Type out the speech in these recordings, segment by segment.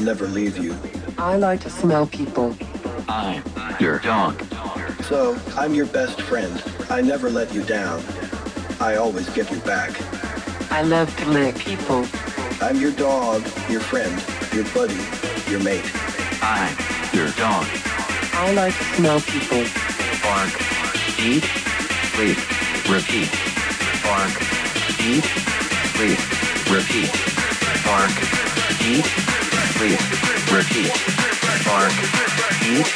never leave you. I like to smell people. I'm your dog. So, I'm your best friend. I never let you down. I always get you back. I love to lick people. I'm your dog, your friend, your buddy, your mate. I'm your dog. I like to smell people. Bark. Eat. Sleep. Repeat. Bark. Eat. Sleep. Repeat. Bark. Eat. Sleep. Repeat. Bark. Eat.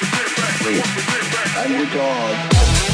Sleep. I'm your dog.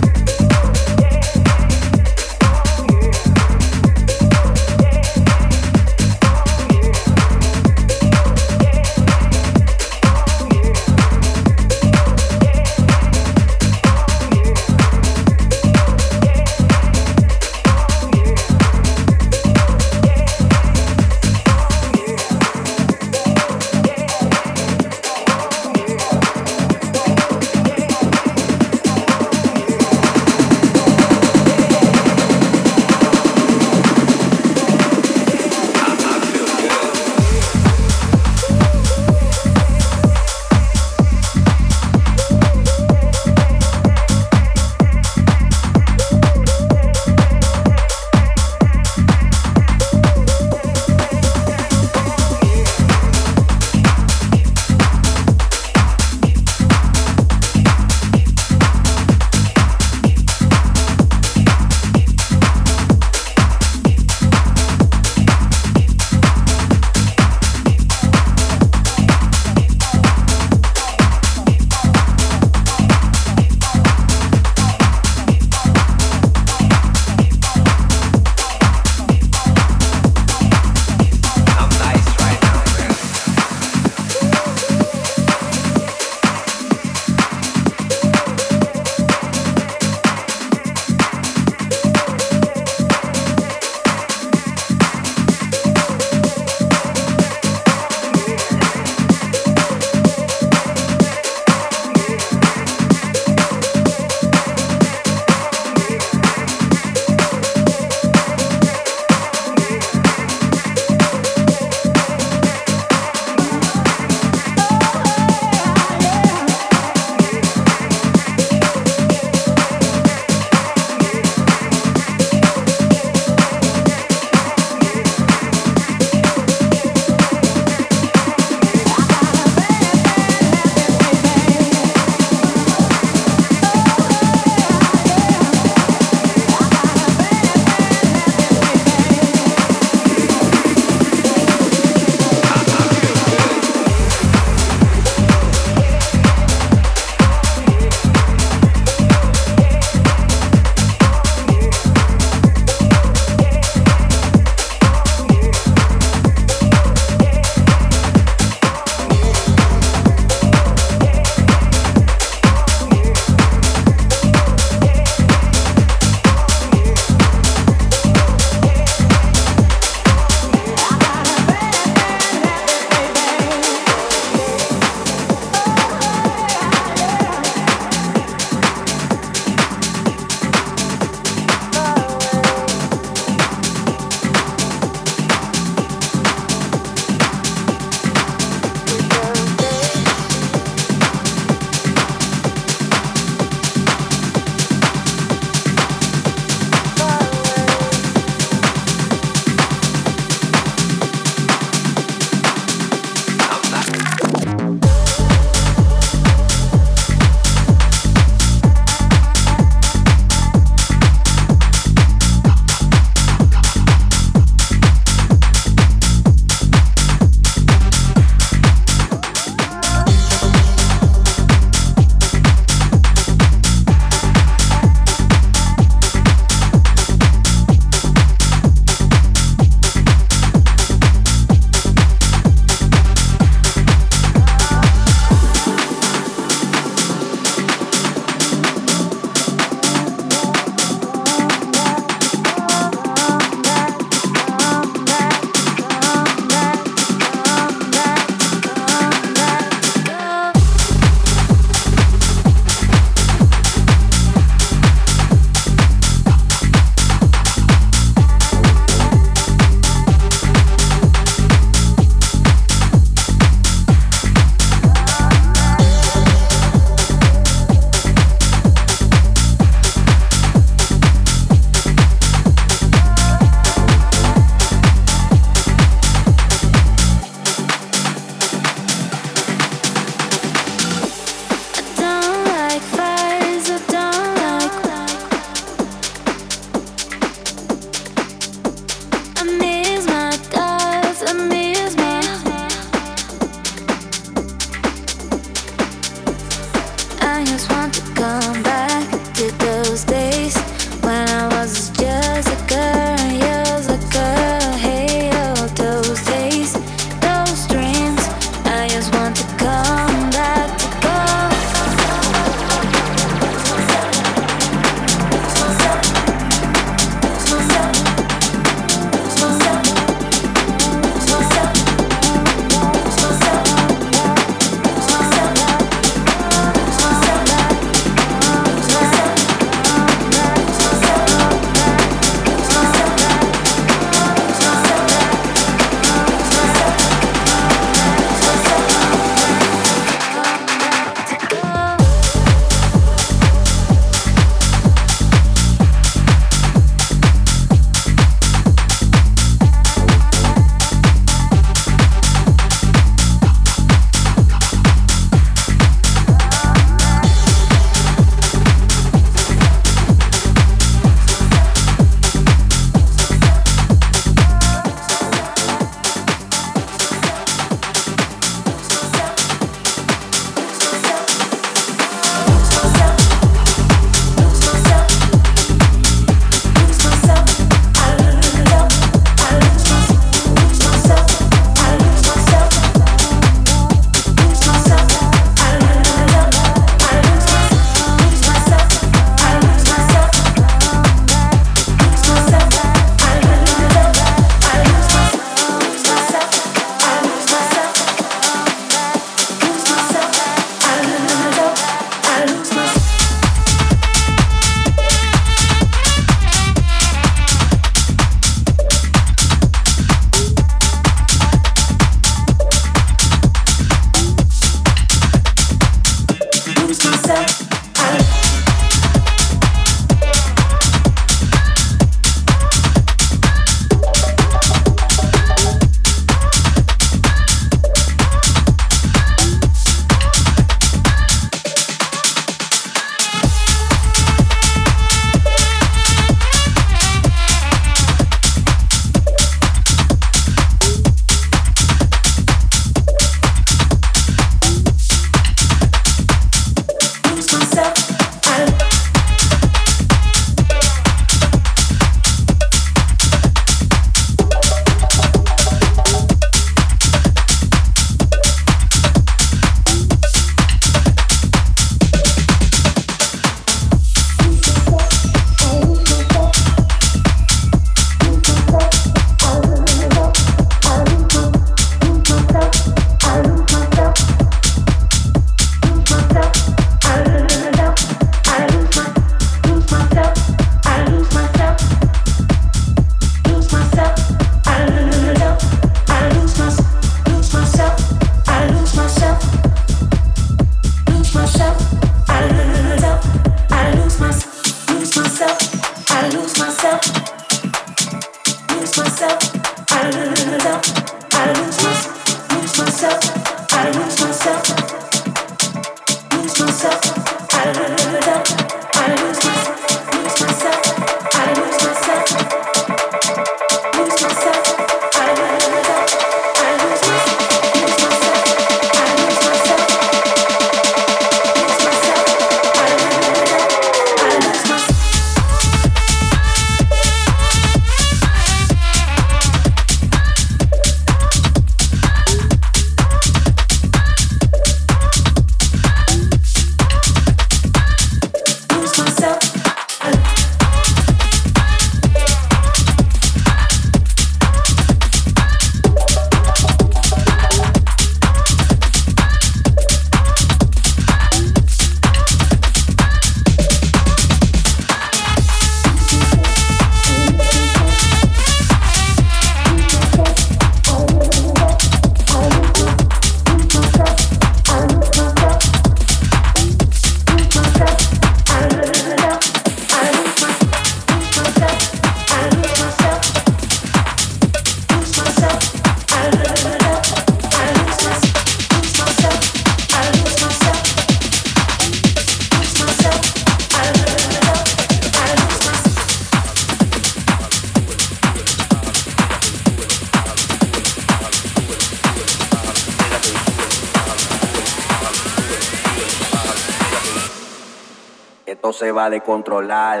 va de controlar.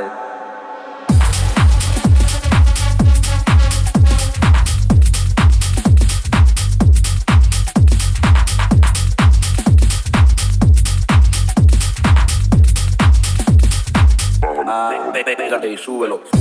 Ah, y súbelo.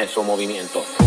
tiene su movimiento.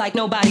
Like nobody's?